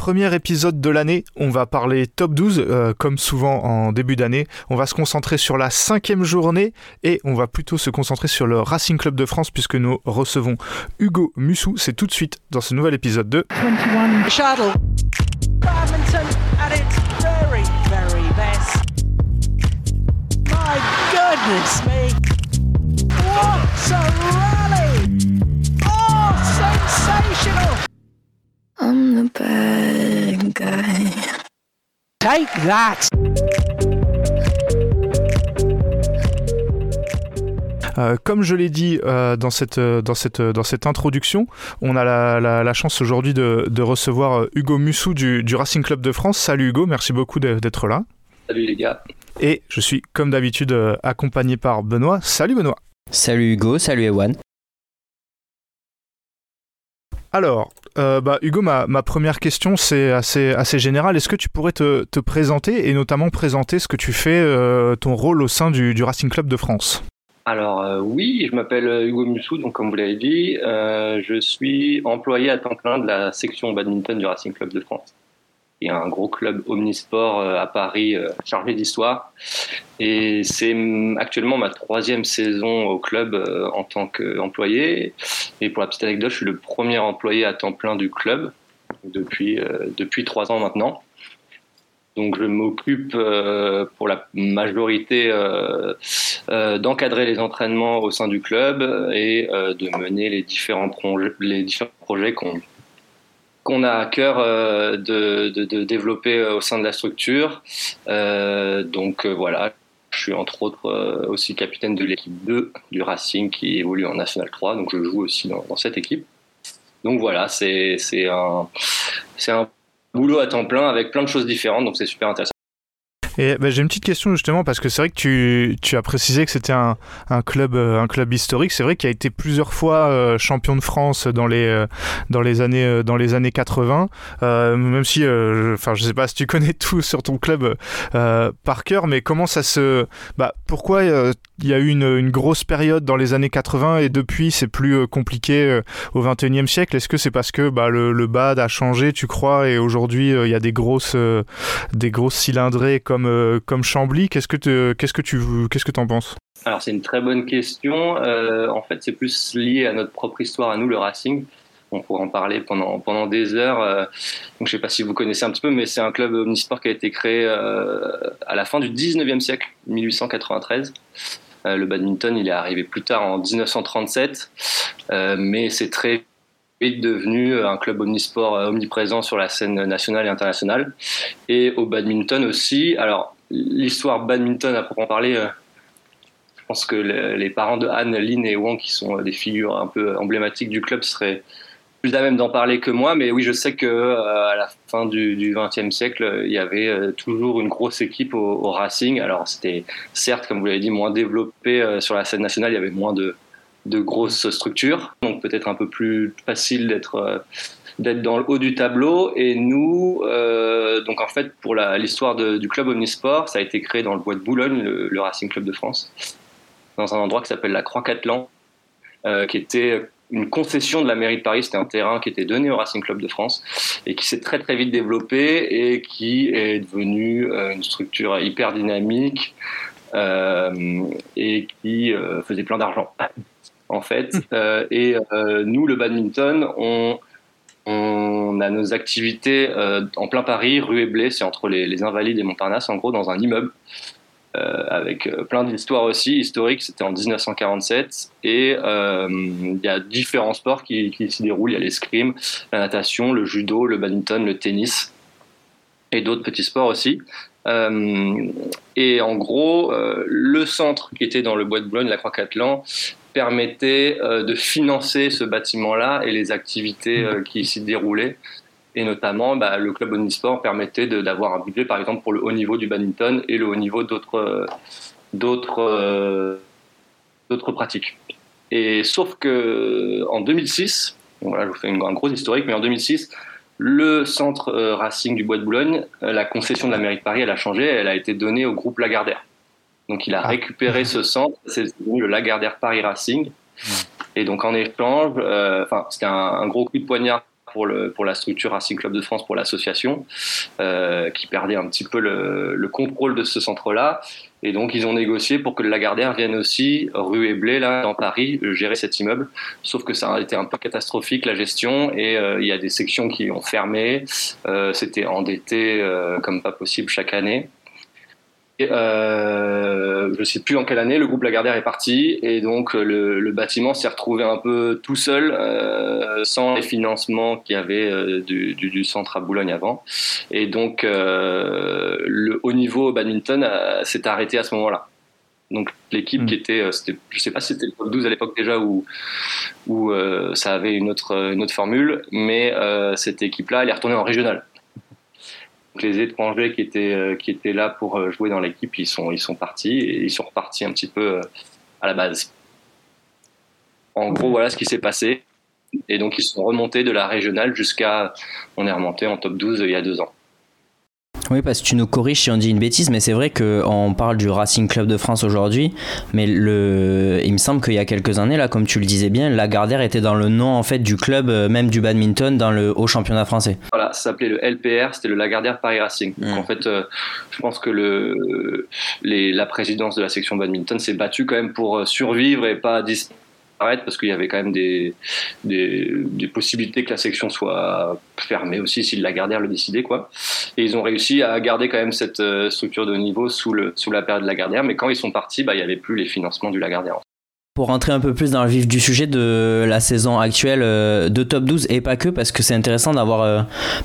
premier épisode de l'année, on va parler top 12, euh, comme souvent en début d'année. On va se concentrer sur la cinquième journée et on va plutôt se concentrer sur le Racing Club de France puisque nous recevons Hugo Mussou. C'est tout de suite dans ce nouvel épisode de 21 Shuttle. Badminton at its very, very best. My goodness me. What a rally! Oh, sensational! I'm the bad guy. Take that! Euh, comme je l'ai dit euh, dans, cette, euh, dans, cette, dans cette introduction, on a la, la, chance aujourd'hui de, de, recevoir Hugo Mussou du, du, Racing Club de France. Salut Hugo, merci beaucoup d'être là. Salut les gars. Et je suis comme d'habitude accompagné par Benoît. Salut Benoît. Salut Hugo, salut Ewan. Alors, euh, bah, Hugo, ma, première question, c'est assez, assez général. Est-ce que tu pourrais te, présenter et notamment présenter ce que tu fais, euh, ton rôle au sein du, Racing Club de France? Alors euh, oui, je m'appelle Hugo Mussou, donc comme vous l'avez dit, je suis employé à temps plein de la section badminton du Racing Club de France y a un gros club omnisport euh, à Paris euh, chargé d'histoire. Et c'est actuellement ma troisième saison au club euh, en tant qu'employé. Et pour la petite anecdote, je suis le premier employé à temps plein du club depuis, depuis trois ans maintenant. Donc je m'occupe pour la majorité d'encadrer les entraînements au sein du club et de mener les différents, les différents projets qu'on qu'on a à cœur euh, de, développer euh, au sein de la structure. Euh, donc voilà, je suis entre autres aussi capitaine de l'équipe 2 du Racing qui évolue en National 3, donc je joue aussi dans, cette équipe. Donc voilà, c'est un, un boulot à temps plein avec plein de choses différentes, donc c'est super intéressant. Bah, j'ai une petite question justement parce que c'est vrai que tu, as précisé que c'était un, un, club, euh, un club historique. C'est vrai qu'il a été plusieurs fois euh, champion de France dans les, euh, années, dans les années 80. même si, enfin, je sais pas si tu connais tout sur ton club par cœur, mais comment ça se, bah, pourquoi il y a eu une, grosse période dans les années 80 et depuis c'est plus compliqué au 21e siècle? Est-ce que c'est parce que bah, le, le, BAD a changé, tu crois, et aujourd'hui il y a des grosses cylindrées comme euh, comme, Chambly. Qu'est-ce que, qu'est-ce que tu qu'est-ce que en penses? Alors c'est une très bonne question. Euh, en fait, c'est plus lié à notre propre histoire à nous, le Racing. On pourrait en parler pendant, pendant des heures. Euh, donc, je ne sais pas si vous connaissez un petit peu, mais c'est un club omnisport qui a été créé à la fin du 19e siècle, 1893. le badminton, il est arrivé plus tard en 1937, mais c'est très vite devenu un club omnisport omniprésent sur la scène nationale et internationale. Et au badminton aussi. Alors, l'histoire badminton à proprement parler, euh, je pense que les parents de Anne, Lynn et Wang, qui sont des figures un peu emblématiques du club, seraient plus à même d'en parler que moi, mais oui, je sais que euh, à la fin du XXe siècle, il y avait euh, toujours une grosse équipe au, Racing. Alors, c'était certes, comme vous l'avez dit, moins développé sur la scène nationale, il y avait moins de, de grosses structures, donc peut-être un peu plus facile d'être euh, d'être dans le haut du tableau. Et nous, euh, donc en fait, pour l'histoire du club Omnisport, ça a été créé dans le bois de Boulogne, le, Racing Club de France, dans un endroit qui s'appelle la Croix-Catlan, euh, qui était une concession de la mairie de Paris. C'était un terrain qui était donné au Racing Club de France et qui s'est très très vite développé et qui est devenu une structure hyper dynamique et qui faisait plein d'argent en fait. Hum. Euh, et euh, nous, le badminton, on, on a nos activités euh, en plein Paris, rue et Blé, c'est entre les, Invalides et Montparnasse, en gros, dans un immeuble. avec plein d'histoires aussi historiques, c'était en 1947, et il y a différents sports qui, qui s'y déroulent, il y a l'escrime, la natation, le judo, le badminton, le tennis, et d'autres petits sports aussi. et en gros, le centre qui était dans le bois de Boulogne, la Croix-Catlan, permettait euh, de financer ce bâtiment-là et les activités euh, qui s'y déroulaient. Et notamment, bah, le club omnisport permettait d'avoir un budget, par exemple, pour le haut niveau du badminton et le haut niveau d'autres d'autres d'autres pratiques. Et sauf que en 2006, voilà, je vous fais une, un gros historique, mais en 2006, le centre euh, Racing du Bois de Boulogne, la concession de la mairie de Paris, elle a changé, elle a été donnée au groupe Lagardère. Donc il a ah. récupéré ce centre, c'est le Lagardère Paris Racing. Et donc en échange, euh, c'était un, gros coup de poignard pour, le, pour la structure Racing Club de France, pour l'association, euh, qui perdait un petit peu le, le contrôle de ce centre-là. Et donc, ils ont négocié pour que le Lagardère vienne aussi, rue et Blé, là, dans Paris, gérer cet immeuble. Sauf que ça a été un peu catastrophique, la gestion, et il y a des sections qui ont fermé. C'était endetté comme pas possible chaque année. Euh, je ne sais plus en quelle année, le groupe Lagardère est parti et donc le, bâtiment s'est retrouvé un peu tout seul, euh, sans les financements qu'il y avait euh, du, centre à Boulogne avant. Et donc le haut niveau badminton s'est arrêté à ce moment-là. Donc l'équipe qui hmm. était, je ne sais pas si c'était le top 12 à l'époque déjà ou où ça avait une autre, une autre formule, mais cette équipe-là, elle est retournée en régional les étrangers qui étaient, euh, qui étaient là pour euh, jouer dans l'équipe, ils sont, ils sont partis et ils sont repartis un petit peu euh, à la base. En gros, voilà ce qui s'est passé. Et donc, ils sont remontés de la régionale jusqu'à. On est remonté en top 12 il y a deux ans. Oui, parce que tu nous corriges si on dit une bêtise, mais c'est vrai qu'on parle du Racing Club de France aujourd'hui, mais le, il me semble qu'il y a quelques années, là, comme tu le disais bien, Lagardère était dans le nom en fait du club, euh, même du badminton, dans le haut championnat français. Voilà, ça s'appelait le LPR, c'était le Lagardère Paris Racing. Donc, en fait, euh, je pense que le, les, la présidence de la section badminton s'est battue quand même pour euh, survivre et pas disparaître parce qu'il y avait quand même des, des, possibilités que la section soit fermée aussi si le Lagardère le décidait. Quoi. Et ils ont réussi à garder quand même cette euh, structure de niveau sous, le, sous la période de Lagardère, mais quand ils sont partis, bah, il n'y avait plus les financements du Lagardère pour rentrer un peu plus dans le vif du sujet de la saison actuelle euh, de Top 12 et pas que parce que c'est intéressant d'avoir euh,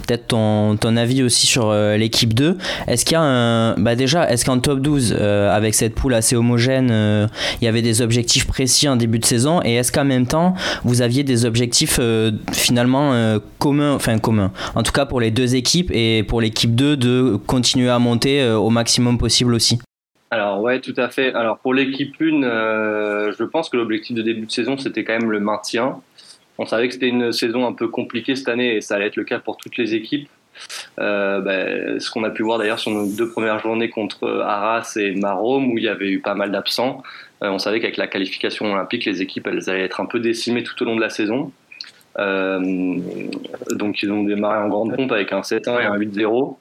peut-être ton, ton, avis aussi sur euh, l'équipe 2. Est-ce qu'il y a un bah déjà est-ce qu'en Top 12 avec cette poule assez homogène, il y avait des objectifs précis en début de saison? Et est-ce qu'en même temps vous aviez des objectifs finalement communs enfin communs en tout cas pour les deux équipes et pour l'équipe 2 de continuer à monter au maximum possible aussi? Alors ouais, tout à fait. Alors pour l'équipe 1, euh, je pense que l'objectif de début de saison, c'était quand même le maintien. On savait que c'était une saison un peu compliquée cette année et ça allait être le cas pour toutes les équipes. Euh, ben, ce qu'on a pu voir d'ailleurs sur nos deux premières journées contre Arras et Marom où il y avait eu pas mal d'absents. Euh, on savait qu'avec la qualification olympique, les équipes elles allaient être un peu décimées tout au long de la saison. donc ils ont démarré en grande pompe avec un 7-1 et un 8-0.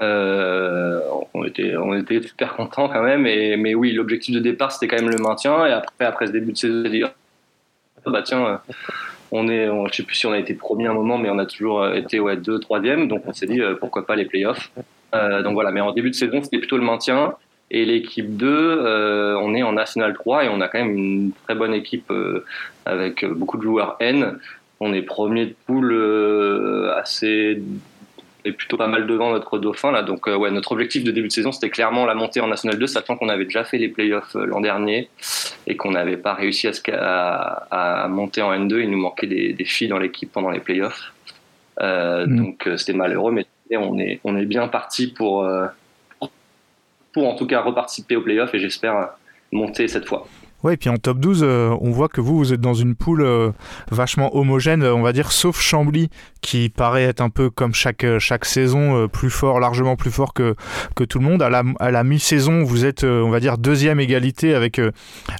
Euh, on, était, on super contents quand même. Mais oui, l'objectif de départ, c'était quand même le maintien. Et après, après ce début de saison, on dire ah, bah tiens, euh, on est, je sais plus si on a été premier un moment, mais on a toujours euh, été ouais, deux, troisième. Donc on s'est dit pourquoi pas les playoffs. donc voilà, mais en début de saison, c'était plutôt le maintien. Et l'équipe 2, on est en National 3 et on a quand même une très bonne équipe avec beaucoup de joueurs N. On est premier de poule assez est plutôt pas mal devant notre dauphin là. Donc euh, ouais, notre objectif de début de saison c'était clairement la montée en National 2, sachant qu'on avait déjà fait les playoffs euh, l'an dernier et qu'on n'avait pas réussi à, à, monter en N2. Il nous manquait des, filles dans l'équipe pendant les playoffs. Euh, mm. Donc c'était malheureux, mais on est on est bien parti pour pour en tout cas reparticiper aux playoffs et j'espère monter cette fois. Ouais, et puis en top 12, euh, on voit que vous, vous êtes dans une poule euh, vachement homogène, on va dire, sauf Chambly, qui paraît être un peu comme chaque, euh, chaque saison, plus fort, largement plus fort que, que tout le monde. À la, à la mi-saison, vous êtes, on va dire, deuxième égalité avec,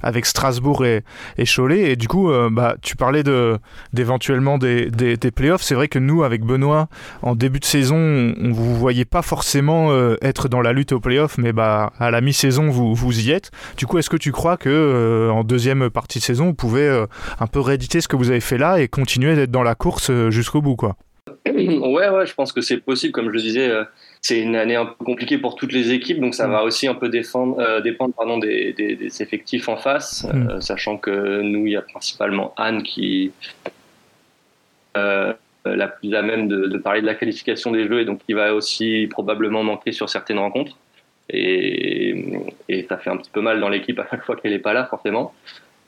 avec Strasbourg et, et Cholet. Et du coup, bah, tu parlais de, d'éventuellement des, des, des playoffs. C'est vrai que nous, avec Benoît, en début de saison, on vous voyait pas forcément être dans la lutte aux playoffs, mais bah, à la mi-saison, vous, vous y êtes. Du coup, est-ce que tu crois que euh, en deuxième partie de saison, vous pouvez euh, un peu rééditer ce que vous avez fait là et continuer d'être dans la course euh, jusqu'au bout, quoi. Ouais, ouais, je pense que c'est possible. Comme je le disais, c'est une année un peu compliquée pour toutes les équipes, donc ça mm. va aussi un peu défendre, dépendre pardon, des, effectifs en face, mm. sachant que nous, il y a principalement Anne qui la plus à même de, de, parler de la qualification des jeux et donc qui va aussi probablement manquer sur certaines rencontres. Et, et ça fait un petit peu mal dans l'équipe à chaque fois qu'elle n'est pas là, forcément.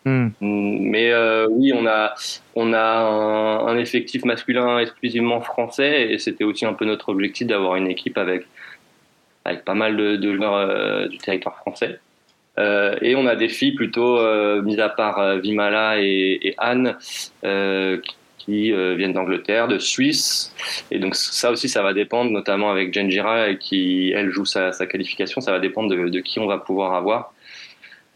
Hmm. Mais euh, oui, on a, on a un, effectif masculin exclusivement français et c'était aussi un peu notre objectif d'avoir une équipe avec, avec pas mal de, joueurs euh, du territoire français. Euh, et on a des filles plutôt, mis à part Vimala et, et Anne, qui qui euh, viennent d'Angleterre, de Suisse. Et donc ça aussi, ça va dépendre, notamment avec Jen Gira, qui, elle, joue sa, qualification, ça va dépendre de, qui on va pouvoir avoir.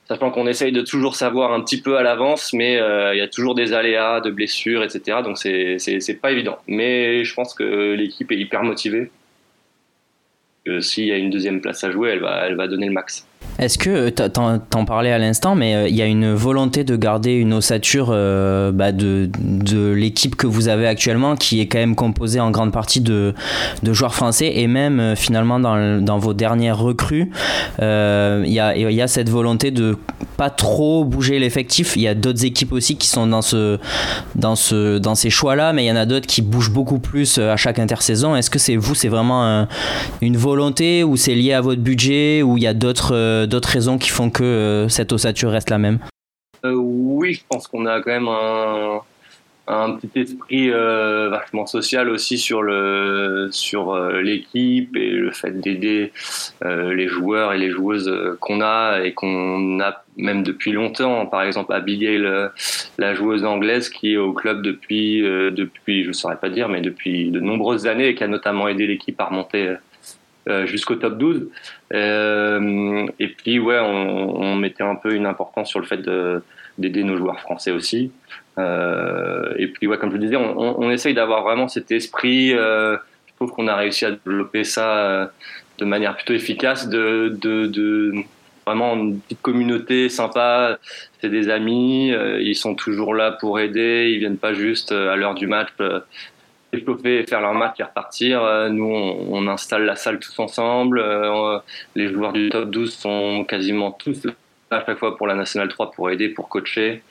sachant qu'on essaye de toujours savoir un petit peu à l'avance, mais il y a toujours des aléas, de blessures, etc. Donc c'est pas évident. Mais je pense que l'équipe est hyper motivée. S'il y a une deuxième place à jouer, elle va, elle va donner le max. Est-ce que, t'en parlais à l'instant, mais euh, il y a une volonté de garder une ossature euh, bah, de, de l'équipe que vous avez actuellement, qui est quand même composée en grande partie de, de joueurs français, et même euh, finalement dans, dans, vos dernières recrues, il y, a, y, a, cette volonté de pas trop bouger l'effectif. Il y a d'autres équipes aussi qui sont dans, ce, dans, ce, dans ces choix-là, mais il y en a d'autres qui bougent beaucoup plus à chaque intersaison. Est-ce que c'est vous, c'est vraiment une volonté, ou c'est lié à votre budget, ou il y a d'autres d'autres raisons qui font que euh, cette ossature reste la même? Euh, Oui, je pense qu'on a quand même un, un petit esprit euh, vachement social aussi sur le sur l'équipe et le fait d'aider les joueurs et les joueuses qu'on a et qu'on a même depuis longtemps. Par exemple Abigail la joueuse anglaise qui est au club depuis depuis je saurais pas dire mais depuis de nombreuses années et qui a notamment aidé l'équipe à remonter euh, jusqu'au top 12. Euh, et puis, ouais, on, mettait un peu une importance sur le fait d'aider nos joueurs français aussi. Euh, et puis, ouais, comme je le disais, on, essaye d'avoir vraiment cet esprit. je trouve qu'on a réussi à développer ça de manière plutôt efficace, de, de, vraiment une petite communauté sympa. C'est des amis, ils sont toujours là pour aider. Ils viennent pas juste à l'heure du match échauffer, faire leur match et repartir. Euh, nous, on, installe la salle tous ensemble. Euh, les joueurs du top 12 sont quasiment tous à chaque fois pour la Nationale 3 pour aider, pour coacher.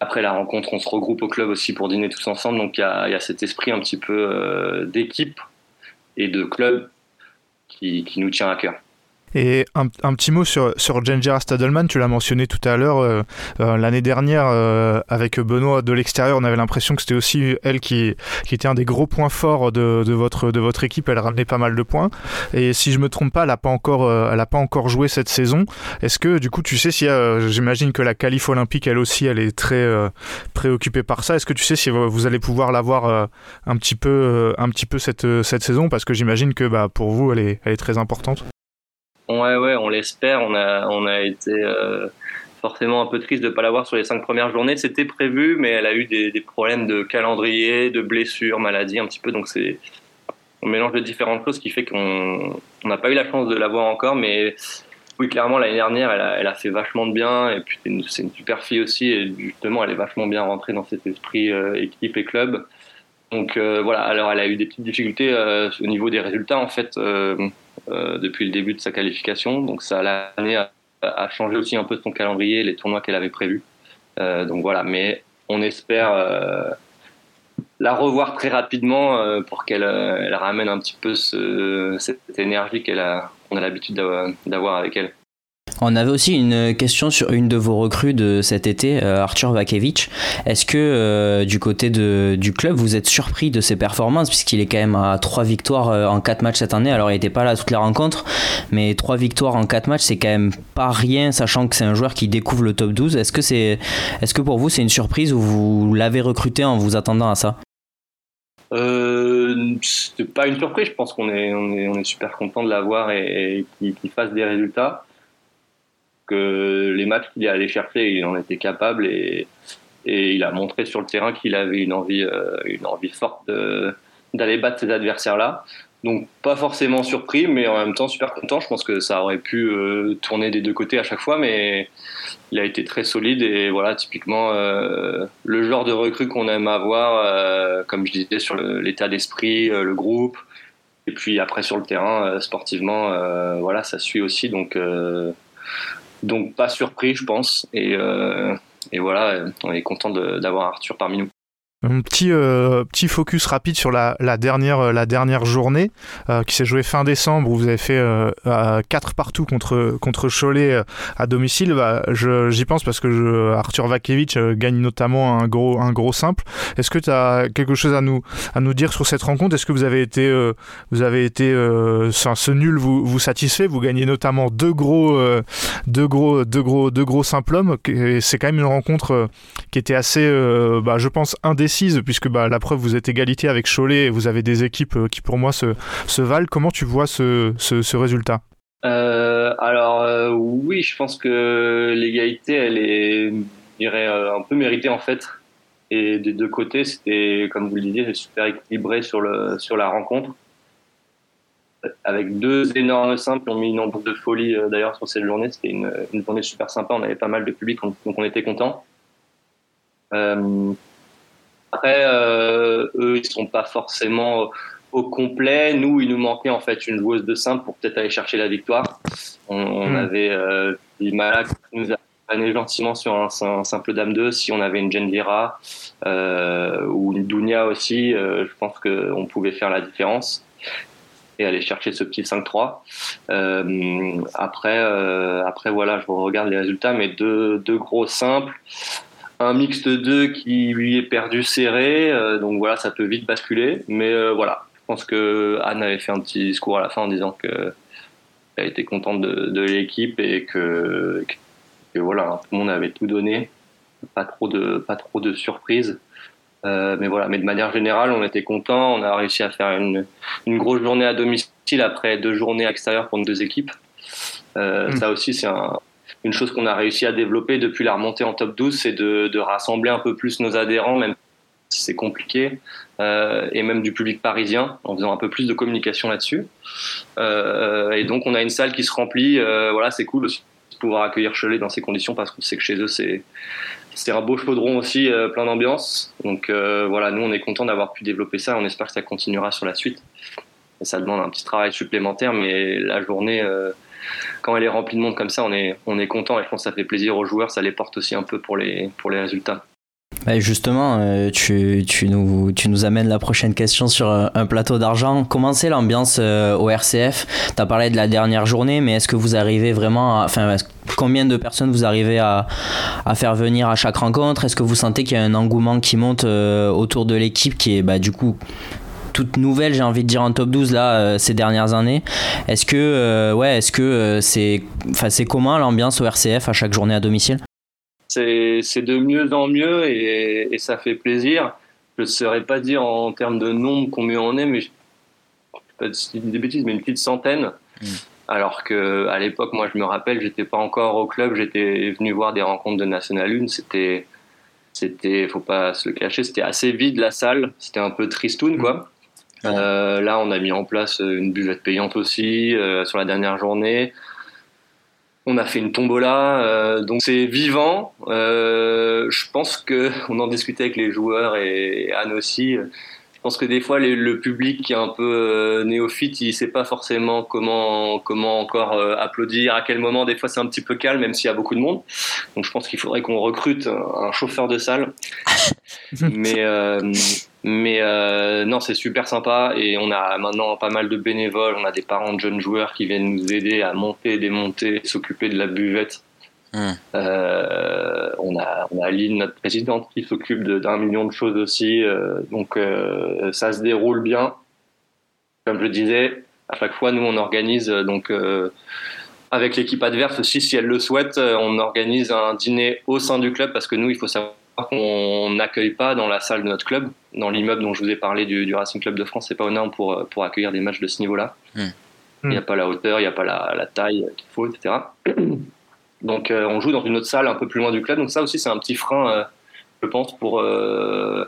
Après la rencontre, on se regroupe au club aussi pour dîner tous ensemble. Donc il y a, cet esprit un petit peu euh, d'équipe et de club qui nous tient à cœur. Et un, petit mot sur, sur Gengera Stadelman, tu l'as mentionné tout à l'heure, euh, euh, l'année dernière, euh, avec Benoît de l'extérieur, on avait l'impression que c'était aussi elle qui, était un des gros points forts de, votre, de votre équipe, elle ramenait pas mal de points. Et si je me trompe pas, elle n'a pas, encore, pas encore joué cette saison. Est-ce que du coup, tu sais si j'imagine que la qualif olympique, elle aussi, elle est très préoccupée par ça. Est-ce que tu sais si vous allez pouvoir l'avoir un petit peu, un petit peu cette, cette saison? Parce que j'imagine que bah, pour vous, elle est, elle est très importante. Ouais, ouais, on l'espère. On a, on a été euh, forcément un peu triste de ne pas l'avoir sur les cinq premières journées. C'était prévu, mais elle a eu des, des, problèmes de calendrier, de blessures, maladies un petit peu. Donc c'est on mélange de différentes choses qui fait qu'on n'a pas eu la chance de l'avoir encore. Mais oui, clairement, l'année dernière, elle a, elle a, fait vachement de bien. Et puis c'est une, super fille aussi. Et justement, elle est vachement bien rentrée dans cet esprit euh, équipe et club. Donc euh, voilà, alors elle a eu des petites difficultés au niveau des résultats en fait depuis le début de sa qualification. Donc ça l'a amené à, changer aussi un peu son calendrier, les tournois qu'elle avait prévus. Euh, donc voilà, mais on espère euh, la revoir très rapidement pour qu'elle ramène un petit peu cette énergie a, qu'on a l'habitude d'avoir avec elle. On avait aussi une question sur une de vos recrues de cet été, euh, Arthur Vakevich. Est-ce que euh, du côté de, du club, vous êtes surpris de ses performances, puisqu'il est quand même à 3 victoires euh, en 4 matchs cette année Alors, il n'était pas là à toutes les rencontres, mais 3 victoires en 4 matchs, c'est quand même pas rien, sachant que c'est un joueur qui découvre le top 12. Est-ce que, c'est, est-ce que pour vous, c'est une surprise ou vous l'avez recruté en vous attendant à ça? Euh, c'est pas une surprise, je pense qu'on est, on est, on est super content de l'avoir et qu'il fasse des résultats que les matchs qu'il est allé chercher, il en était capable et, et il a montré sur le terrain qu'il avait une envie, euh, une envie forte d'aller battre ces adversaires-là. Donc pas forcément surpris, mais en même temps super content. Je pense que ça aurait pu euh, tourner des deux côtés à chaque fois, mais il a été très solide et voilà typiquement euh, le genre de recrue qu'on aime avoir, comme je disais sur l'état d'esprit, le groupe, et puis après sur le terrain sportivement, voilà ça suit aussi. Donc donc pas surpris, je pense. Et, euh, voilà, on est content d'avoir Arthur parmi nous. Un petit, euh, petit focus rapide sur la, la dernière, euh, la dernière journée euh, qui s'est jouée fin décembre où vous avez fait 4 partout contre, contre Cholet à domicile. Bah, J'y pense parce que je, Arthur Vakevich gagne notamment un gros, un gros simple. Est-ce que tu as quelque chose à nous, à nous dire sur cette rencontre? Est-ce que vous avez été, vous avez été ce nul vous, vous satisfait? Vous gagnez notamment deux gros, deux gros, deux gros, deux gros simples hommes. C'est quand même une rencontre qui était assez, bah, je pense, indécisive puisque bah, la preuve, vous êtes égalité avec Cholet et vous avez des équipes euh, qui, pour moi, se, valent. Comment tu vois ce, résultat? Alors oui, je pense que l'égalité, elle est, un peu méritée en fait. Et des deux côtés, c'était, comme vous le disiez, super équilibré sur, la rencontre. Avec deux énormes simples, on mis une boucle de folie d'ailleurs sur cette journée. C'était une, une, journée super sympa, on avait pas mal de public, donc on était content. Euh, après, euh, eux, ils sont pas forcément au complet. Nous, il nous manquait en fait une joueuse de simple pour peut-être aller chercher la victoire. On, hmm. avait euh, Malak qui nous gentiment sur un, simple dame 2. Si on avait une Jendira euh, ou une Dunia aussi, euh, je pense qu'on pouvait faire la différence et aller chercher ce petit 5-3. Euh, après, euh, après voilà, je regarde les résultats, mais deux, deux gros simples un mix de deux qui lui est perdu serré, euh, donc voilà, ça peut vite basculer. Mais euh, voilà, je pense que Anne avait fait un petit discours à la fin en disant que elle était contente de, l'équipe et que, voilà, tout le monde avait tout donné, pas trop de pas trop de surprises. Euh, mais voilà, mais de manière générale, on était content. On a réussi à faire une, une grosse journée à domicile après deux journées à l'extérieur pour nos deux équipes. Hmm. Ça aussi, c'est un, une chose qu'on a réussi à développer depuis la remontée en top 12, c'est de, rassembler un peu plus nos adhérents, même si c'est compliqué, euh, et même du public parisien, en faisant un peu plus de communication là-dessus. Euh, et donc on a une salle qui se remplit, euh, voilà, c'est cool aussi de pouvoir accueillir Cholet dans ces conditions, parce qu'on sait que chez eux, c'est c'est un beau chaudron aussi, plein d'ambiance. Donc voilà, nous on est content d'avoir pu développer ça, on espère que ça continuera sur la suite. Et ça demande un petit travail supplémentaire, mais la journée quand elle est remplie de monde comme ça, on est, on est content et je pense que ça fait plaisir aux joueurs, ça les porte aussi un peu pour les, pour les résultats. Bah, justement, euh, tu, tu, nous, tu nous amènes la prochaine question sur euh, un plateau d'argent. Comment c'est l'ambiance euh, au RCF Tu as parlé de la dernière journée, mais est-ce que vous arrivez vraiment à. Enfin, combien de personnes vous arrivez à, à faire venir à chaque rencontre? Est-ce que vous sentez qu'il y a un engouement qui monte autour de l'équipe qui est bah, du coup toute nouvelle, j'ai envie de dire en top 12 là euh, ces dernières années. Est-ce que euh, ouais, est-ce que euh, c'est enfin c'est comment l'ambiance au RCF à chaque journée à domicile? C'est de mieux en mieux et, ça fait plaisir. Je ne saurais pas dire en termes de nombre combien on est, mais pas des bêtises, mais une petite centaine. Hmm. Alors que à l'époque, moi, je me rappelle, j'étais pas encore au club, j'étais venu voir des rencontres de National 1. C'était, c'était, faut pas se le cacher, c'était assez vide la salle. C'était un peu tristoun, quoi. Euh, là, on a mis en place euh, une buvette payante aussi euh, sur la dernière journée. On a fait une tombola, donc c'est vivant. je pense que on en discutait avec les joueurs et Anne aussi. Je pense que des fois, le public qui est un peu néophyte, il sait pas forcément comment comment encore applaudir, à quel moment. Des fois, c'est un petit peu calme, même s'il y a beaucoup de monde. Donc, je pense qu'il faudrait qu'on recrute un, chauffeur de salle. Mais mais euh, non, c'est super sympa et on a maintenant pas mal de bénévoles. On a des parents de jeunes joueurs qui viennent nous aider à monter, démonter, s'occuper de la buvette. Hmm. Euh, on a on a Aline, notre présidente, qui s'occupe d'un million de choses aussi. Euh, donc ça se déroule bien. Comme je disais, à chaque fois, nous on organise donc avec l'équipe adverse aussi, si elle le souhaite, on organise un dîner au sein du club parce que nous, il faut savoir qu'on n'accueille pas dans la salle de notre club, dans l'immeuble dont je vous ai parlé du, Racing Club de France, c'est pas honnête pour, pour accueillir des matchs de ce niveau-là. Hmm. Il n'y a pas la hauteur, il n'y a pas la, taille qu'il faut, etc. Donc euh, on joue dans une autre salle un peu plus loin du club. Donc ça aussi c'est un petit frein, euh, je pense, pour euh,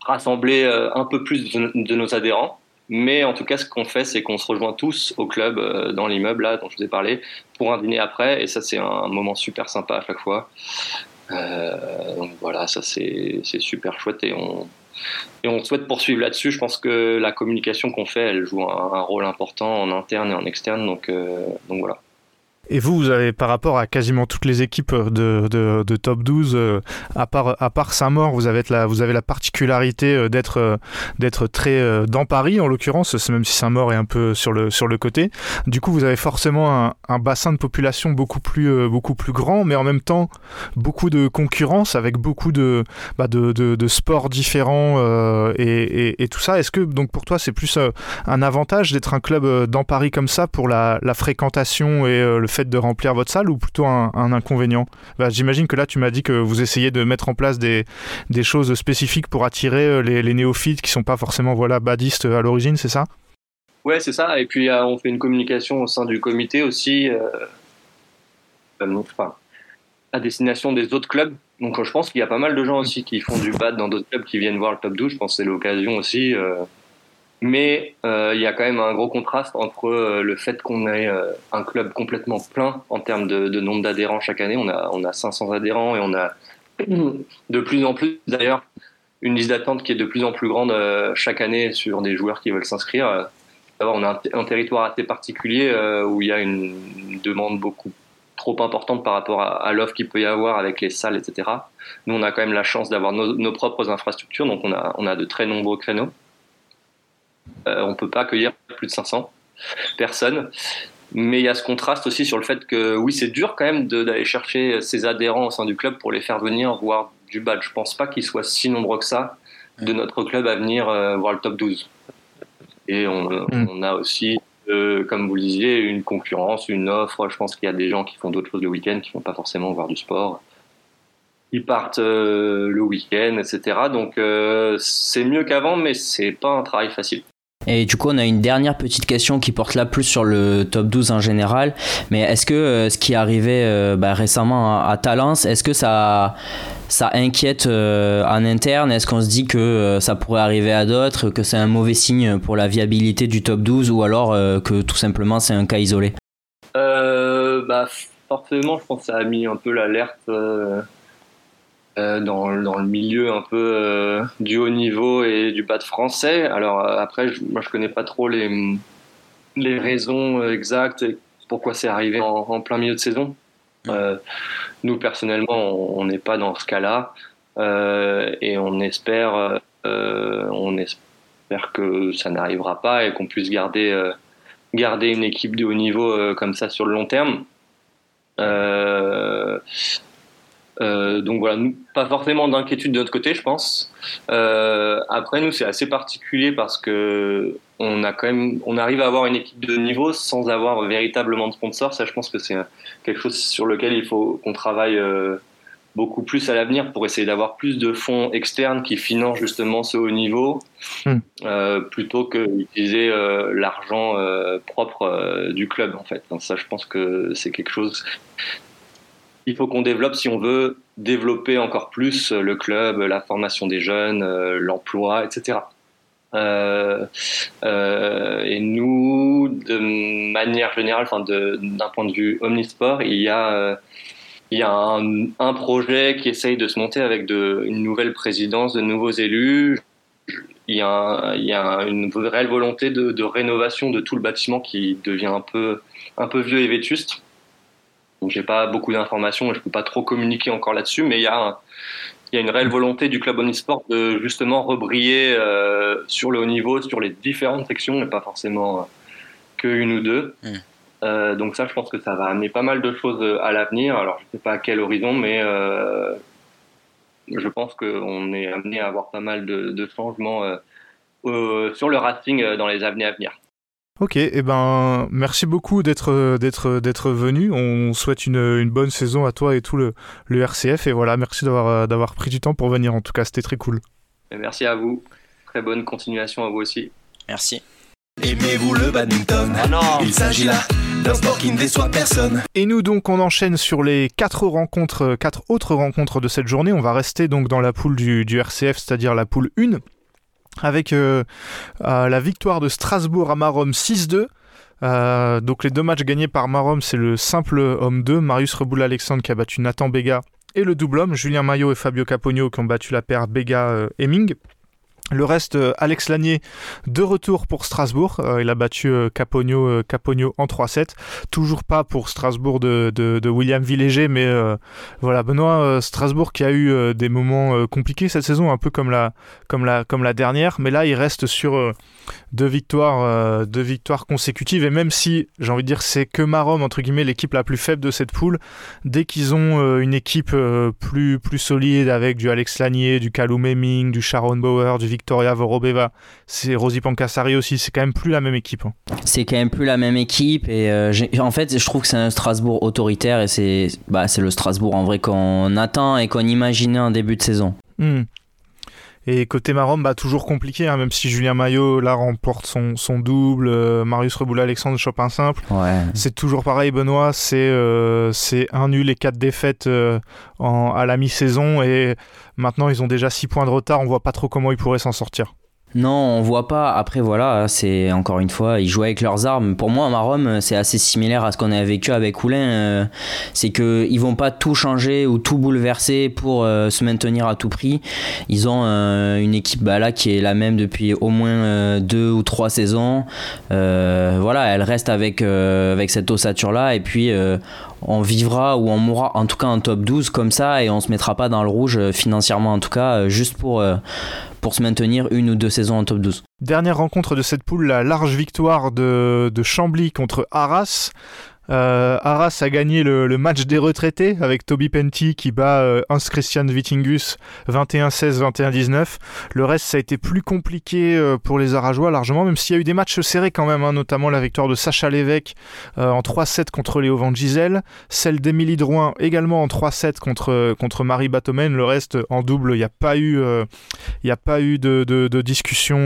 rassembler un peu plus de, nos adhérents. Mais en tout cas, ce qu'on fait, c'est qu'on se rejoint tous au club, dans l'immeuble là dont je vous ai parlé, pour un dîner après. Et ça, c'est un moment super sympa à chaque fois. Euh, donc voilà, ça c'est super chouette et on, et on souhaite poursuivre là-dessus. Je pense que la communication qu'on fait, elle joue un, rôle important en interne et en externe. Donc, euh, donc voilà. Et vous, vous avez par rapport à quasiment toutes les équipes de, de, top 12, euh, à part, à part Saint-Maur, vous avez la, vous avez la particularité euh, d'être euh, d'être très dans Paris en l'occurrence, même si Saint-Maur est un peu sur le, sur le côté. Du coup, vous avez forcément un, bassin de population beaucoup plus, beaucoup plus grand, mais en même temps beaucoup de concurrence avec beaucoup de, bah de, de, sports différents et, et, tout ça. Est-ce que donc pour toi c'est plus un avantage d'être un club dans Paris comme ça pour la, fréquentation et le fait de remplir votre salle ou plutôt un, inconvénient bah, J'imagine que là, tu m'as dit que vous essayez de mettre en place des, choses spécifiques pour attirer euh, les, néophytes qui sont pas forcément voilà, badistes à l'origine, c'est ça? Ouais, c'est ça. Et puis on fait une communication au sein du comité aussi, enfin, à destination des autres clubs. Donc je pense qu'il y a pas mal de gens aussi qui font du bad dans d'autres clubs qui viennent voir le top 12. Je pense que c'est l'occasion aussi. Mais euh, il y a quand même un gros contraste entre euh, le fait qu'on ait euh, un club complètement plein en termes de, nombre d'adhérents chaque année. On a, on a 500 adhérents et on a de plus en plus, d'ailleurs, une liste d'attente qui est de plus en plus grande chaque année sur des joueurs qui veulent s'inscrire. on a un, territoire assez particulier où il y a une demande beaucoup trop importante par rapport à, l'offre qu'il peut y avoir avec les salles, etc. Nous, on a quand même la chance d'avoir nos, nos, propres infrastructures, donc on a, on a de très nombreux créneaux. Euh, on ne peut pas accueillir plus de 500 personnes. Mais il y a ce contraste aussi sur le fait que oui, c'est dur quand même d'aller chercher ses adhérents au sein du club pour les faire venir voir du badge. Je pense pas qu'ils soient si nombreux que ça de notre club à venir euh, voir le top 12. Et on, mm. a aussi, euh, comme vous le disiez, une concurrence, une offre. Je pense qu'il y a des gens qui font d'autres choses le week-end, qui ne vont pas forcément voir du sport. Ils partent le week-end, etc. Donc c'est mieux qu'avant, mais c'est pas un travail facile. Et du coup, on a une dernière petite question qui porte là plus sur le top 12 en général. Mais est-ce que euh, ce qui est arrivé euh, bah, récemment à, Talence, est-ce que ça, ça inquiète euh, en interne? Est-ce qu'on se dit que ça pourrait arriver à d'autres, que c'est un mauvais signe pour la viabilité du top 12 ou alors que tout simplement c'est un cas isolé? Bah, Forcément, je pense que ça a mis un peu l'alerte euh, dans, dans, le milieu un peu euh, du haut niveau et du bas de français. Alors euh, après, je, moi je connais pas trop les, les raisons exactes pourquoi c'est arrivé en, plein milieu de saison. nous personnellement, on n'est pas dans ce cas-là et on espère, on espère que ça n'arrivera pas et qu'on puisse garder garder une équipe de haut niveau comme ça sur le long terme. Euh, euh, donc voilà, nous, pas forcément d'inquiétude de notre côté, je pense. Euh, après, nous, c'est assez particulier parce que on a quand même, on arrive à avoir une équipe de niveau sans avoir véritablement de sponsors. Ça, je pense que c'est quelque chose sur lequel il faut qu'on travaille euh, beaucoup plus à l'avenir pour essayer d'avoir plus de fonds externes qui financent justement ce haut niveau, hmm. plutôt que d'utiliser l'argent propre du club en fait. Donc ça, je pense que c'est quelque chose il faut qu'on développe si on veut développer encore plus le club, la formation des jeunes, euh, l'emploi, etc. Euh, euh, et nous, de manière générale, enfin d'un point de vue omnisport, il y a, il y a un, projet qui essaye de se monter avec une nouvelle présidence, de nouveaux élus. Il y a, il y a une réelle volonté de, de, rénovation de tout le bâtiment qui devient un peu, un peu vieux et vétuste. Donc j'ai pas beaucoup d'informations et je peux pas trop communiquer encore là-dessus, mais il y a il y a une réelle volonté du club omnisport de justement rebriller euh, sur le haut niveau, sur les différentes sections, et pas forcément euh, que une ou deux. Mm. Euh, donc ça, je pense que ça va amener pas mal de choses à l'avenir. Alors je sais pas à quel horizon, mais je pense qu'on est amené à avoir pas mal de, de changements sur le Racing dans les années à venir. Ok, et eh ben merci beaucoup d'être d'être d'être venu. On souhaite une, une, bonne saison à toi et tout le, le RCF et voilà, merci d'avoir d'avoir pris du temps pour venir. En tout cas, c'était très cool. merci à vous. Très bonne continuation à vous aussi. Merci. Aimez-vous le badminton? Ah non. Il s'agit là d'un sport qui ne déçoit personne. Et nous donc on enchaîne sur les quatre rencontres, quatre autres rencontres de cette journée. On va rester donc dans la poule du, du RCF, c'est-à-dire la poule 1 avec euh, euh, la victoire de Strasbourg à Marom 6-2. Euh, donc les deux matchs gagnés par Marom, c'est le simple homme 2, Marius Reboul-Alexandre qui a battu Nathan Bega, et le double homme, Julien Maillot et Fabio Capogno qui ont battu la paire Bega-Heming. Le reste, euh, Alex Lanier de retour pour Strasbourg. Euh, il a battu euh, Capogno, en 3-7. Toujours pas pour Strasbourg de, William Villéger, mais voilà, Benoît Strasbourg qui a eu des moments compliqués cette saison, un peu comme la, comme la, dernière. Mais là, il reste sur deux victoires, deux victoires consécutives. Et même si, j'ai envie de dire, c'est que Marom, entre guillemets, l'équipe la plus faible de cette poule, dès qu'ils ont une équipe plus, plus solide avec du Alex Lanier, du Hemming, du Sharon Bauer, du Victoria Vorobeva, c'est Rosie Pancassari aussi, c'est quand même plus la même équipe. Hein. C'est quand même plus la même équipe et euh, en fait je trouve que c'est un Strasbourg autoritaire et c'est bah, le Strasbourg en vrai qu'on attend et qu'on imaginait en début de saison. Hmm. Et côté Marom, bah, toujours compliqué, hein, même si Julien Maillot là remporte son, son double, euh, Marius Reboula, Alexandre Chopin simple. Ouais. C'est toujours pareil, Benoît. C'est euh, un nul et quatre défaites euh, en, à la mi-saison. Et maintenant, ils ont déjà 6 points de retard. On voit pas trop comment ils pourraient s'en sortir. Non, on voit pas. Après, voilà, c'est encore une fois, ils jouent avec leurs armes. Pour moi, Marom, c'est assez similaire à ce qu'on a vécu avec Oulin. Euh, c'est que ils vont pas tout changer ou tout bouleverser pour euh, se maintenir à tout prix. Ils ont euh, une équipe bah, qui est la même depuis au moins deux ou trois saisons. voilà, elle reste avec cette ossature là et puis on vivra ou on mourra en tout cas en top 12 comme ça et on se mettra pas dans le rouge financièrement en tout cas juste pour pour se maintenir une ou deux saisons en top 12. Dernière rencontre de cette poule, la large victoire de, de Chambly contre Arras. Euh, Arras a gagné le, match des retraités avec Toby Penty qui bat euh, Hans Christian Wittingus 21-16, 21-19. Le reste, ça a été plus compliqué euh, pour les Arajois largement, même s'il y a eu des matchs serrés quand même, hein, notamment la victoire de Sacha Lévesque en 3-7 contre Léo Van Gisel, celle d'Émilie Drouin également en 3-7 contre, contre Marie Batomen. Le reste en double, il n'y a pas eu, a pas eu de, discussion.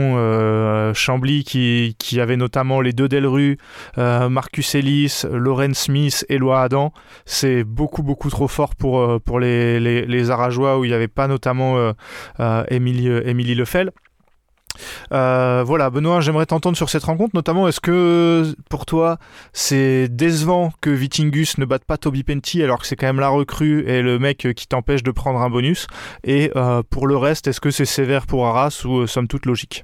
Chambly qui, qui avait notamment les deux Delru, Marcus Ellis, Loren Smith, Eloi Adam, c'est beaucoup trop fort pour, euh, les, les, où il n'y avait pas notamment euh, euh, Émilie, Émilie Lefel. voilà, Benoît, j'aimerais t'entendre sur cette rencontre, notamment est-ce que pour toi c'est décevant que Vitingus ne batte pas Toby Penty alors que c'est quand même la recrue et le mec qui t'empêche de prendre un bonus? Et pour le reste, est-ce que c'est sévère pour Arras ou somme toute logique?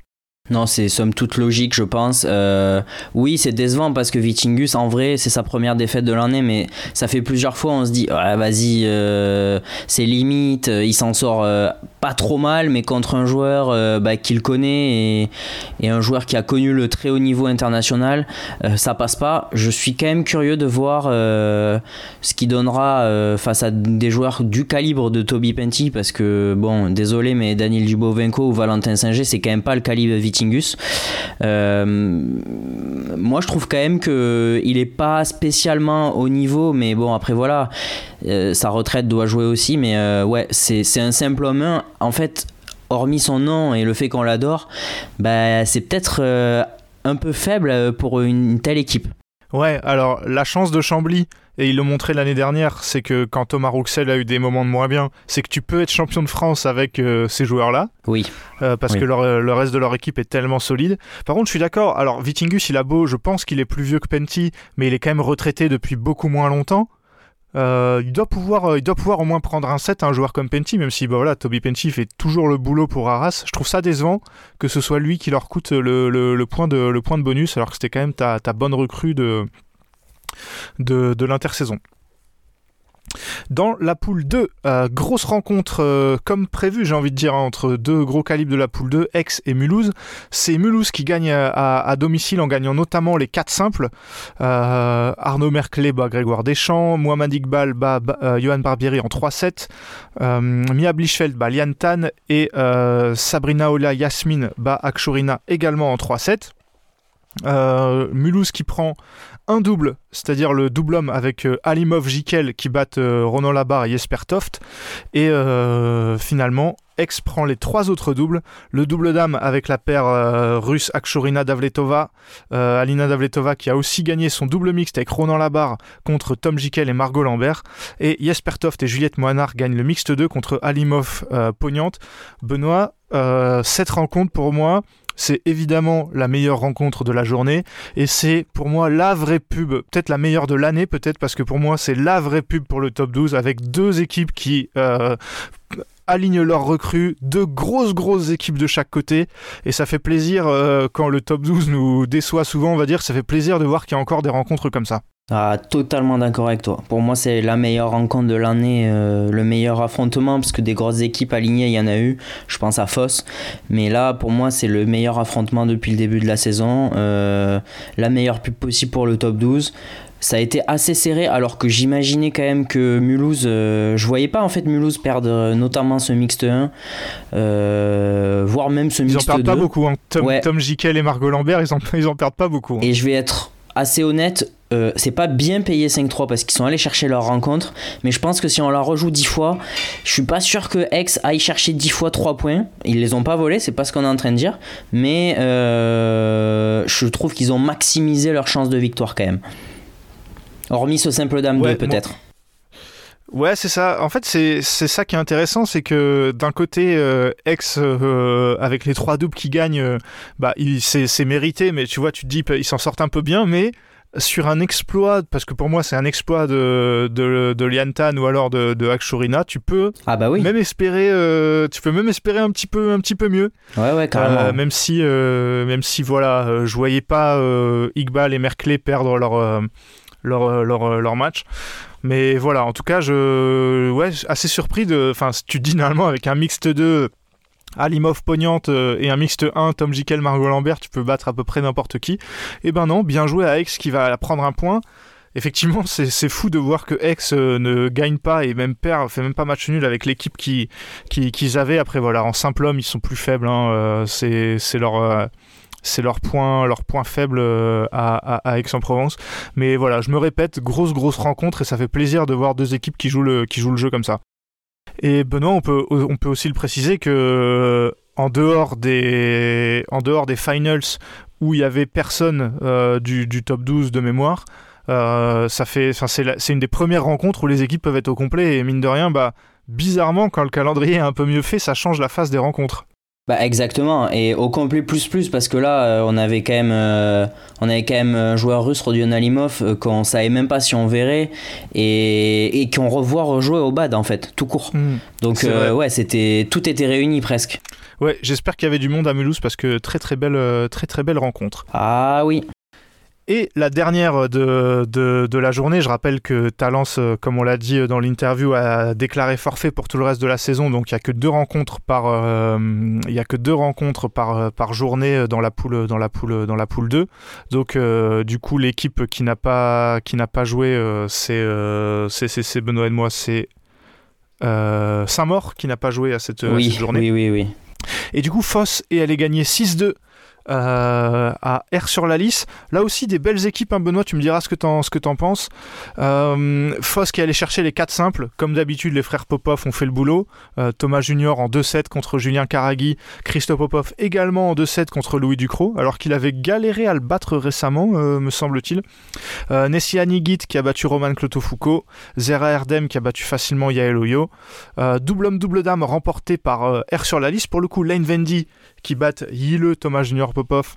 Non, c'est somme toute logique, je pense. Euh, oui, c'est décevant parce que Vitingus, en vrai, c'est sa première défaite de l'année, mais ça fait plusieurs fois, on se dit, vas-y, euh, c'est limite, il s'en sort euh, pas trop mal, mais contre un joueur bah, qu'il connaît et, un joueur qui a connu le très haut niveau international, ça passe pas. Je suis quand même curieux de voir ce qu'il donnera face à des joueurs du calibre de Toby Penty, parce que, bon, désolé, mais Daniel Dubovenko ou Valentin Singer, c'est quand même pas le calibre Vitingus euh, moi, je trouve quand même qu'il est pas spécialement au niveau, mais bon, après voilà, euh, sa retraite doit jouer aussi, mais euh, ouais, c'est un simple homme. En fait, hormis son nom et le fait qu'on l'adore, bah, c'est peut-être un peu faible pour une telle équipe. Ouais, alors la chance de Chambly, et il le montrait l'année dernière, c'est que quand Thomas Rouxel a eu des moments de moins bien, c'est que tu peux être champion de France avec euh, ces joueurs-là. Oui. Euh, parce que euh, le reste de leur équipe est tellement solide. Par contre, je suis d'accord. Alors, Vitingus, il a beau, je pense qu'il est plus vieux que Penty, mais il est quand même retraité depuis beaucoup moins longtemps. il, doit pouvoir, il doit pouvoir au moins prendre un set à un joueur comme Penty, même si bah, voilà, Toby Penty fait toujours le boulot pour Arras. Je trouve ça décevant que ce soit lui qui leur coûte le, le, point, de, le point de bonus, alors que c'était quand même ta, ta bonne recrue de, de, l'intersaison. Dans la poule 2, euh, grosse rencontre euh, comme prévu, j'ai envie de dire, entre deux gros calibres de la poule 2, Aix et Mulhouse. C'est Mulhouse qui gagne à, domicile en gagnant notamment les 4 simples. Euh, Arnaud Merclé bat Grégoire Deschamps, Mohamed Iqbal bat Johan Barbieri en 3-7, Mia Blichfeld bat Lian Tan et Sabrina Ola Yasmine bat Akshurina également en 3-7. Mulhouse qui prend un double, c'est-à-dire le double homme avec euh, Alimov Jikel qui battent euh, Ronan Labarre et Jesper Toft. Et euh, finalement, Ex prend les trois autres doubles. Le double dame avec la paire russe Akshorina Davletova, Alina Davletova qui a aussi gagné son double mixte avec Ronan Labarre contre Tom Jikel et Margot Lambert. Et Jesper Toft et Juliette Moinard gagnent le mixte 2 contre Alimov Pognante. Benoît, cette rencontre pour moi, c'est évidemment la meilleure rencontre de la journée et c'est pour moi la vraie pub, peut-être la meilleure de l'année, peut-être parce que pour moi c'est la vraie pub pour le top 12 avec deux équipes qui euh, alignent leurs recrues, deux grosses grosses équipes de chaque côté et ça fait plaisir euh, quand le top 12 nous déçoit souvent on va dire, ça fait plaisir de voir qu'il y a encore des rencontres comme ça. Ah, totalement d'accord avec toi. Pour moi, c'est la meilleure rencontre de l'année, euh, le meilleur affrontement, parce que des grosses équipes alignées, il y en a eu. Je pense à Foss. Mais là, pour moi, c'est le meilleur affrontement depuis le début de la saison. Euh, la meilleure pub possible pour le top 12. Ça a été assez serré, alors que j'imaginais quand même que Mulhouse. Euh, je voyais pas en fait Mulhouse perdre notamment ce mixte 1, voire même ce mixte 2. Ils en perdent pas beaucoup. Hein. Tom, Tom Jikel et Margot Lambert, ils en, ils en perdent pas beaucoup. Hein. Et je vais être assez honnête, euh, c'est pas bien payé 5-3 parce qu'ils sont allés chercher leur rencontre. Mais je pense que si on la rejoue 10 fois, je suis pas sûr que Aix aille chercher 10 fois 3 points. Ils les ont pas volés, c'est pas ce qu'on est en train de dire. Mais euh, je trouve qu'ils ont maximisé leur chance de victoire quand même. Hormis ce simple dame 2 peut-être. Ouais, c'est ça. En fait, c'est ça qui est intéressant, c'est que d'un côté, euh, X, avec les trois doubles qui gagnent, bah, c'est mérité, mais tu vois, tu te dis, ils s'en sortent un peu bien, mais sur un exploit, parce que pour moi c'est un exploit de, de, de Liantan ou alors de, de Akshurina, tu peux ah bah oui. même espérer, euh, tu peux même espérer un petit peu, un petit peu mieux. Ouais ouais carrément. Euh, même si, euh, même si voilà, je voyais pas Iqbal et Merkley perdre leur, leur, leur, leur match. Mais voilà, en tout cas, je, ouais, assez surpris de, enfin, tu dis normalement avec un mixte 2 Alimov pognante euh, et un mixte 1 Tom Jekyll Margot Lambert tu peux battre à peu près n'importe qui et eh ben non bien joué à X qui va prendre un point effectivement c'est fou de voir que X euh, ne gagne pas et même perd fait même pas match nul avec l'équipe qui qu'ils avaient après voilà en simple homme ils sont plus faibles hein, euh, c'est leur c'est leur point, leur point faible à, à, Aix-en-Provence. Mais voilà, je me répète, grosse grosse rencontre et ça fait plaisir de voir deux équipes qui jouent le, qui jouent le jeu comme ça. Et Benoît, on peut, on peut aussi le préciser que euh, en dehors des, finals où il y avait personne euh, du, du, top 12 de mémoire, euh, ça fait, c'est une des premières rencontres où les équipes peuvent être au complet et mine de rien, bah, bizarrement, quand le calendrier est un peu mieux fait, ça change la phase des rencontres. Bah exactement et au complet plus plus parce que là euh, on avait quand même euh, on avait quand même un joueur russe Rodion Alimov euh, qu'on savait même pas si on verrait et, et qu'on revoit rejouer au bad en fait tout court. Hmm. Donc ouais c'était tout était réuni presque. Ouais, j'espère qu'il y avait du monde à Mulhouse parce que très très belle très très belle rencontre. Ah oui. Et la dernière de, de, la journée, je rappelle que Talence, euh, comme on l'a dit dans l'interview, a déclaré forfait pour tout le reste de la saison, donc il n'y a que deux rencontres par, euh, il y a que deux rencontres par, euh, par journée dans la poule, dans la poule, dans la poule 2. Donc du coup, l'équipe qui n'a pas, qui n'a pas joué, c'est, c'est, Benoît et moi, c'est Saint-Maur qui n'a pas joué à cette, oui, cette journée. Oui, oui, oui. Et du coup, Foss et elle est gagnée 6-2 euh, à R sur la lisse. Là aussi, des belles équipes, hein, Benoît, tu me diras ce que t'en, ce que t'en penses. Euh, Foss qui allait chercher les 4 simples. Comme d'habitude, les frères Popov ont fait le boulot. Euh, Thomas Junior en 2-7 contre Julien Karagi. Christophe Popov également en 2-7 contre Louis Ducrot, alors qu'il avait galéré à le battre récemment, me semble-t-il. Nessia Nigit qui a battu Roman Clotofoucault. Zera Erdem qui a battu facilement Yael Oyo. double homme, double dame remporté par R sur la liste. Pour le coup, Lane Vendy qui battent Yile, Thomas Junior Popov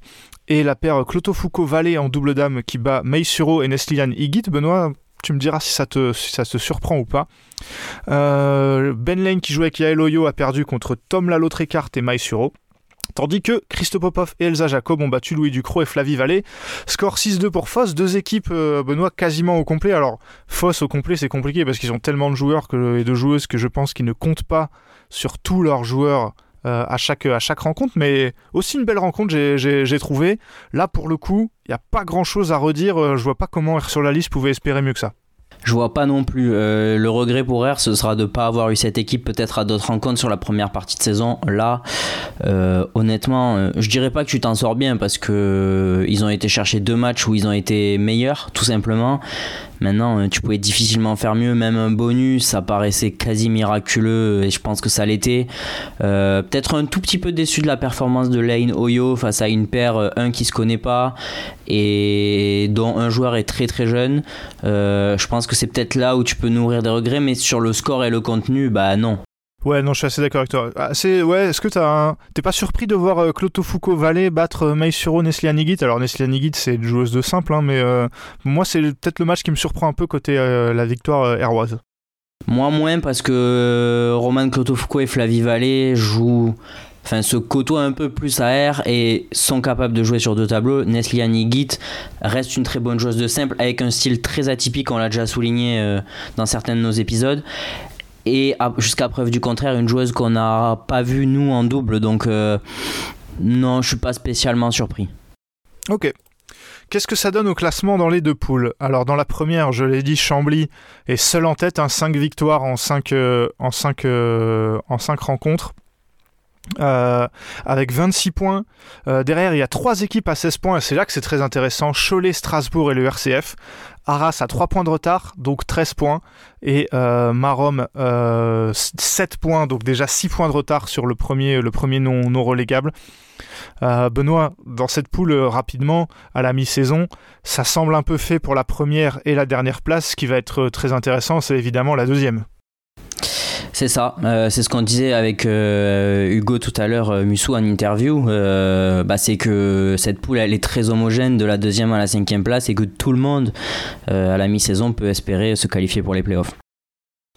et la paire Cloto Foucault Vallée en double dame qui bat Mei Suro et Neslian Higit. Benoît, tu me diras si ça te, surprend ou pas. Euh, ben Lane qui jouait avec Yael Oyo a perdu contre Tom Lalautre Eckhart et Mai Suro. Tandis que Christo Popov et Elsa Jacob ont battu Louis Ducrot et Flavie Vallée. Score 6-2 pour Foss, deux équipes, euh, Benoît, quasiment au complet. Alors, Foss au complet, c'est compliqué parce qu'ils ont tellement de joueurs et de joueuses que je pense qu'ils ne comptent pas sur tous leurs joueurs euh, à, chaque, à chaque rencontre, mais aussi une belle rencontre, j'ai trouvé. Là, pour le coup, il n'y a pas grand chose à redire. Euh, je vois pas comment R sur la liste pouvait espérer mieux que ça. Je vois pas non plus. Euh, le regret pour R, ce sera de ne pas avoir eu cette équipe peut-être à d'autres rencontres sur la première partie de saison. Là, honnêtement, je dirais pas que tu t'en sors bien parce que ils ont été chercher deux matchs où ils ont été meilleurs, tout simplement. Maintenant, euh, tu pouvais difficilement faire mieux, même un bonus, ça paraissait quasi miraculeux et je pense que ça l'était. Euh, peut-être un tout petit peu déçu de la performance de Lane Oyo face à une paire, euh, un qui se connaît pas et dont un joueur est très très jeune. je pense que c'est peut-être là où tu peux nourrir des regrets, mais sur le score et le contenu, bah non. Ouais, non, je suis assez d'accord avec toi. Ah, ouais, est-ce que t'es pas surpris de voir euh, Cloto Vallée battre euh, Maïsuro Neslia Nigit Alors Neslia Nigit, c'est une joueuse de simple, hein, mais euh, moi c'est peut-être le match qui me surprend un peu côté la victoire herroise. Moi moins parce que Roman Cloto Foucault et Flavie Vallée jouent enfin se côtoient un peu plus à R et sont capables de jouer sur deux tableaux. Neslia Nigit reste une très bonne joueuse de simple avec un style très atypique, on l'a déjà souligné dans certains de nos épisodes et jusqu'à preuve du contraire une joueuse qu'on n'a pas vue nous en double. Donc euh, non je suis pas spécialement surpris. Ok. Qu'est-ce que ça donne au classement dans les deux poules? Alors dans la première, je l'ai dit, Chambly est seul en tête, un 5 victoires en 5, euh, en, 5, euh, en 5 rencontres. Euh, avec 26 points. Euh, derrière, il y a trois équipes à 16 points, et c'est là que c'est très intéressant. Cholet, Strasbourg et le RCF. Arras a 3 points de retard, donc 13 points. Et euh, Marom, 7 points, donc déjà 6 points de retard sur le premier, le premier non, non relégable. Benoît, dans cette poule, rapidement, à la mi-saison, ça semble un peu fait pour la première et la dernière place. Ce qui va être très intéressant, c'est évidemment la deuxième. C'est ça, euh, c'est ce qu'on disait avec euh, Hugo tout à l'heure, euh, Mussou en interview. Bah, c'est que cette poule elle est très homogène de la deuxième à la cinquième place et que tout le monde à la mi-saison peut espérer se qualifier pour les playoffs.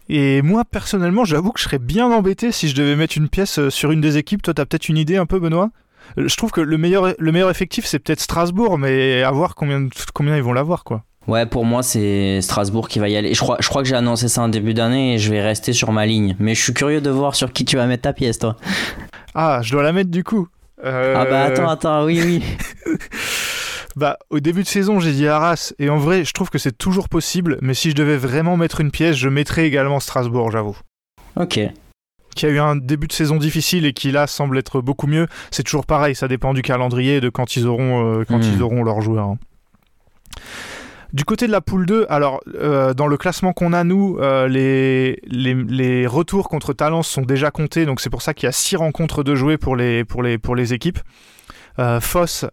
Et moi personnellement, j'avoue que je serais bien embêté si je devais mettre une pièce sur une des équipes. Toi, t'as peut-être une idée un peu, Benoît? Je trouve que le meilleur, le meilleur effectif, c'est peut-être Strasbourg, mais à voir combien, combien ils vont l'avoir, quoi. Ouais, pour moi, c'est Strasbourg qui va y aller. Je crois, je crois que j'ai annoncé ça en début d'année et je vais rester sur ma ligne. Mais je suis curieux de voir sur qui tu vas mettre ta pièce, toi. Ah, je dois la mettre du coup. Ah bah attends, attends, oui, oui. bah, au début de saison, j'ai dit Arras. Et en vrai, je trouve que c'est toujours possible. Mais si je devais vraiment mettre une pièce, je mettrais également Strasbourg, j'avoue. Ok qui a eu un début de saison difficile et qui là semble être beaucoup mieux. C'est toujours pareil, ça dépend du calendrier et de quand ils auront, euh, quand hmm. ils auront leurs joueurs. Hein. Du côté de la poule 2, alors euh, dans le classement qu'on a nous, euh, les, retours contre Talence sont déjà comptés, donc c'est pour ça qu'il y a 6 rencontres de jouer pour les, équipes. Euh, Foss,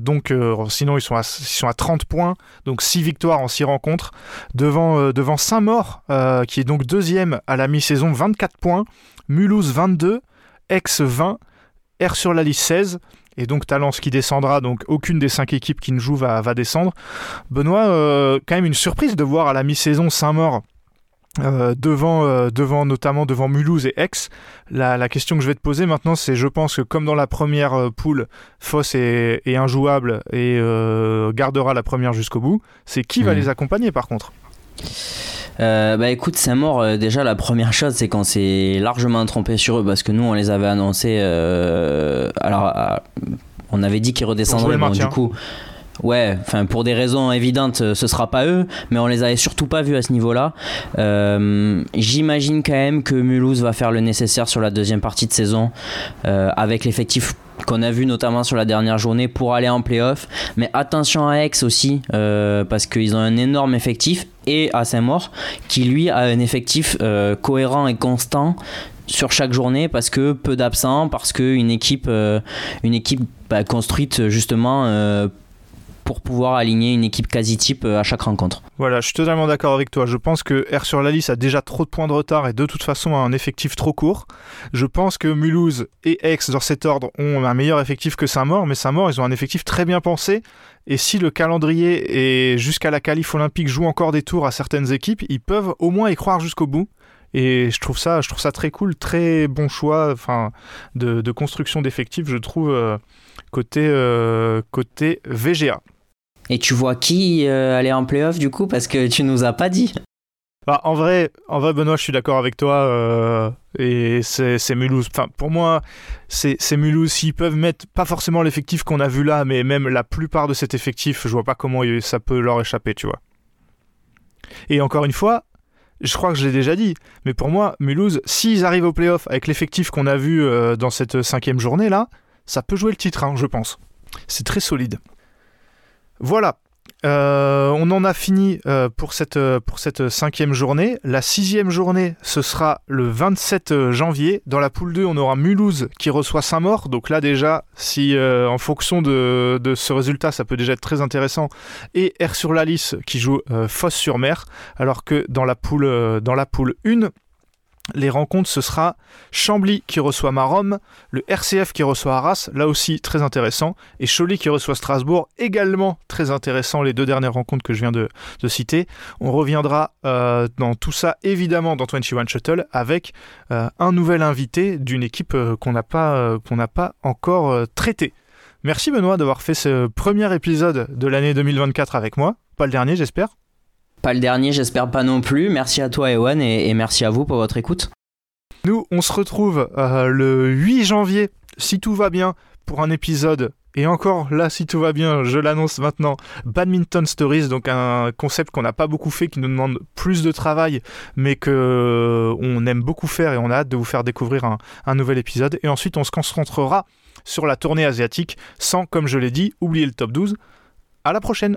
donc sinon ils sont, à, ils sont à 30 points, donc 6 victoires en 6 rencontres, devant, devant Saint-Maur, qui est donc deuxième à la mi-saison, 24 points, Mulhouse 22, Aix 20, R sur la liste 16, et donc Talence qui descendra, donc aucune des cinq équipes qui ne jouent va, va descendre. Benoît, euh, quand même une surprise de voir à la mi-saison Saint-Maur euh, devant, euh, devant notamment devant Mulhouse et Aix. La, question que je vais te poser maintenant, c'est je pense que comme dans la première poule, Foss est, injouable et gardera la première jusqu'au bout, c'est qui va les accompagner par contre? Euh, bah écoute, Saint-Maur, euh, déjà la première chose c'est qu'on s'est largement trompé sur eux parce que nous on les avait annoncés. Euh, alors, on avait dit qu'ils redescendraient, bon, du coup. Ouais, enfin pour des raisons évidentes, ce sera pas eux, mais on les avait surtout pas vus à ce niveau-là. J'imagine quand même que Mulhouse va faire le nécessaire sur la deuxième partie de saison avec l'effectif qu'on a vu notamment sur la dernière journée pour aller en playoff. Mais attention à Aix aussi, euh, parce qu'ils ont un énorme effectif, et à Saint-Maur, qui lui a un effectif euh, cohérent et constant sur chaque journée parce que peu d'absents, parce qu'une équipe, euh, une équipe bah, construite justement pour pouvoir aligner une équipe quasi type euh, à chaque rencontre. Voilà, je suis totalement d'accord avec toi. Je pense que R sur la liste a déjà trop de points de retard et de toute façon a un effectif trop court. Je pense que Mulhouse et Aix, dans cet ordre, ont un meilleur effectif que Saint-Maur, mais Saint-Maur, ils ont un effectif très bien pensé. Et si le calendrier et jusqu'à la qualif olympique joue encore des tours à certaines équipes, ils peuvent au moins y croire jusqu'au bout. Et je trouve ça, je trouve ça très cool, très bon choix enfin, de, construction d'effectifs, je trouve, euh, côté, euh, côté VGA. Et tu vois qui euh, aller en playoff du coup Parce que tu nous as pas dit. Bah, en vrai, en vrai, Benoît, je suis d'accord avec toi. Euh, et c'est Mulhouse. Enfin, pour moi, c'est Mulhouse. S'ils peuvent mettre pas forcément l'effectif qu'on a vu là, mais même la plupart de cet effectif, je vois pas comment ça peut leur échapper, tu vois. Et encore une fois, je crois que je l'ai déjà dit, mais pour moi, Mulhouse, s'ils arrivent au playoff avec l'effectif qu'on a vu euh, dans cette cinquième journée là, ça peut jouer le titre, hein, je pense. C'est très solide. Voilà. Euh, on en a fini euh, pour, cette, euh, pour cette cinquième journée. La sixième journée, ce sera le 27 janvier. Dans la poule 2, on aura Mulhouse qui reçoit Saint-Maur. Donc là déjà, si en fonction de, ce résultat, ça peut déjà être très intéressant. Et R sur la qui joue Fosse-sur-Mer. Alors que dans la poule, dans la poule 1, les rencontres, ce sera Chambly qui reçoit Marom, le RCF qui reçoit Arras, là aussi très intéressant, et Choly qui reçoit Strasbourg, également très intéressant, les deux dernières rencontres que je viens de, citer. On reviendra euh, dans tout ça évidemment dans 21 Shuttle avec euh, un nouvel invité d'une équipe euh, qu'on n'a pas, qu'on n'a pas encore traité. Merci Benoît d'avoir fait ce premier épisode de l'année 2024 avec moi, pas le dernier j'espère. Pas le dernier, j'espère pas non plus. Merci à toi, Ewan, et, merci à vous pour votre écoute. Nous, on se retrouve euh, le 8 janvier, si tout va bien, pour un épisode et encore là, si tout va bien, je l'annonce maintenant, Badminton Stories, donc un concept qu'on n'a pas beaucoup fait, qui nous demande plus de travail, mais que on aime beaucoup faire et on a hâte de vous faire découvrir un, un nouvel épisode. Et ensuite, on se concentrera sur la tournée asiatique, sans, comme je l'ai dit, oublier le top 12. À la prochaine!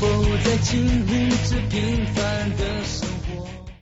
否在经历着平凡的生活？